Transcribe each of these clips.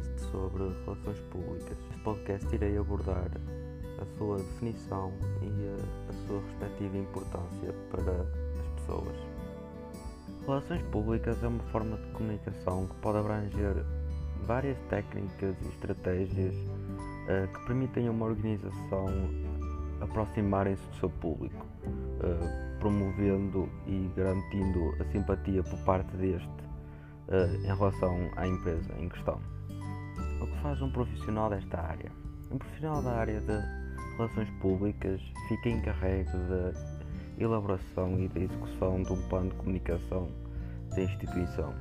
podcast sobre relações públicas. Este podcast irei abordar a sua definição e a, a sua respectiva importância para as pessoas. Relações públicas é uma forma de comunicação que pode abranger várias técnicas e estratégias uh, que permitem a uma organização aproximarem-se do seu público, uh, promovendo e garantindo a simpatia por parte deste uh, em relação à empresa em questão. O que faz um profissional desta área? Um profissional da área de relações públicas fica encarregue da elaboração e da execução de um plano de comunicação da instituição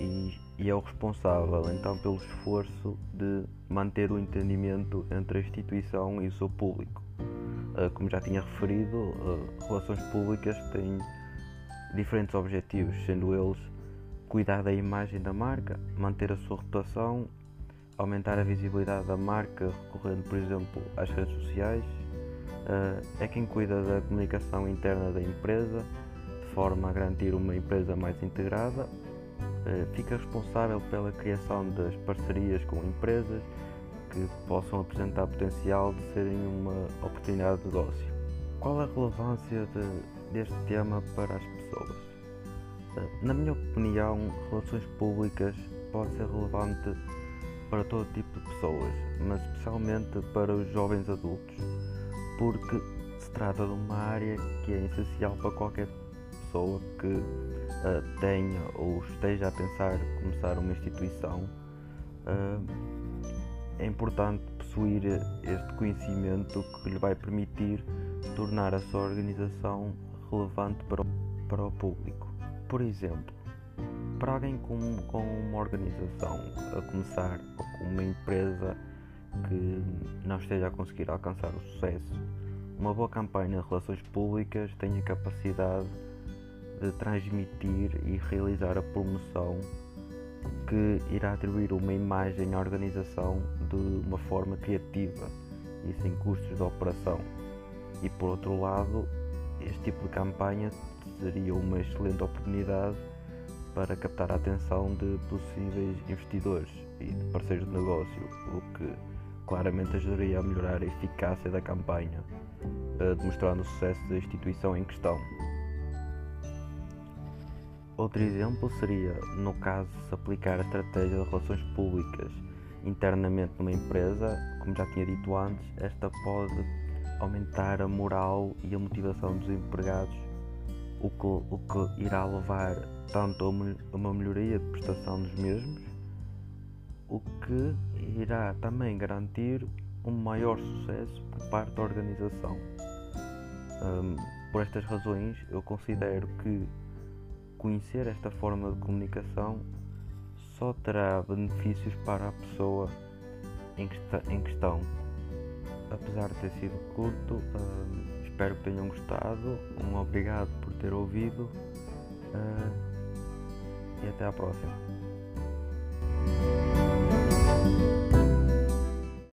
e, e é o responsável então pelo esforço de manter o entendimento entre a instituição e o seu público. Uh, como já tinha referido, uh, relações públicas têm diferentes objetivos, sendo eles cuidar da imagem da marca, manter a sua reputação, aumentar a visibilidade da marca recorrendo, por exemplo, às redes sociais. Uh, é quem cuida da comunicação interna da empresa, de forma a garantir uma empresa mais integrada. Uh, fica responsável pela criação das parcerias com empresas que possam apresentar potencial de serem uma oportunidade de negócio. Qual a relevância de, deste tema para as pessoas? Na minha opinião, relações públicas pode ser relevante para todo tipo de pessoas, mas especialmente para os jovens adultos, porque se trata de uma área que é essencial para qualquer pessoa que uh, tenha ou esteja a pensar começar uma instituição. Uh, é importante possuir este conhecimento que lhe vai permitir tornar a sua organização relevante para o, para o público. Por exemplo, para alguém com, com uma organização a começar ou com uma empresa que não esteja a conseguir alcançar o sucesso, uma boa campanha de relações públicas tem a capacidade de transmitir e realizar a promoção que irá atribuir uma imagem à organização de uma forma criativa e sem custos de operação. E por outro lado, este tipo de campanha seria uma excelente oportunidade para captar a atenção de possíveis investidores e de parceiros de negócio, o que claramente ajudaria a melhorar a eficácia da campanha, eh, demonstrando o sucesso da instituição em questão. Outro exemplo seria, no caso se aplicar a estratégia de relações públicas internamente numa empresa, como já tinha dito antes, esta pode aumentar a moral e a motivação dos empregados o que, o que irá levar tanto a uma melhoria de prestação dos mesmos, o que irá também garantir um maior sucesso por parte da organização. Um, por estas razões, eu considero que conhecer esta forma de comunicação só terá benefícios para a pessoa em, questão. Apesar de ter sido curto, um, Espero que tenham gostado. Um obrigado por ter ouvido. Uh, até à próxima.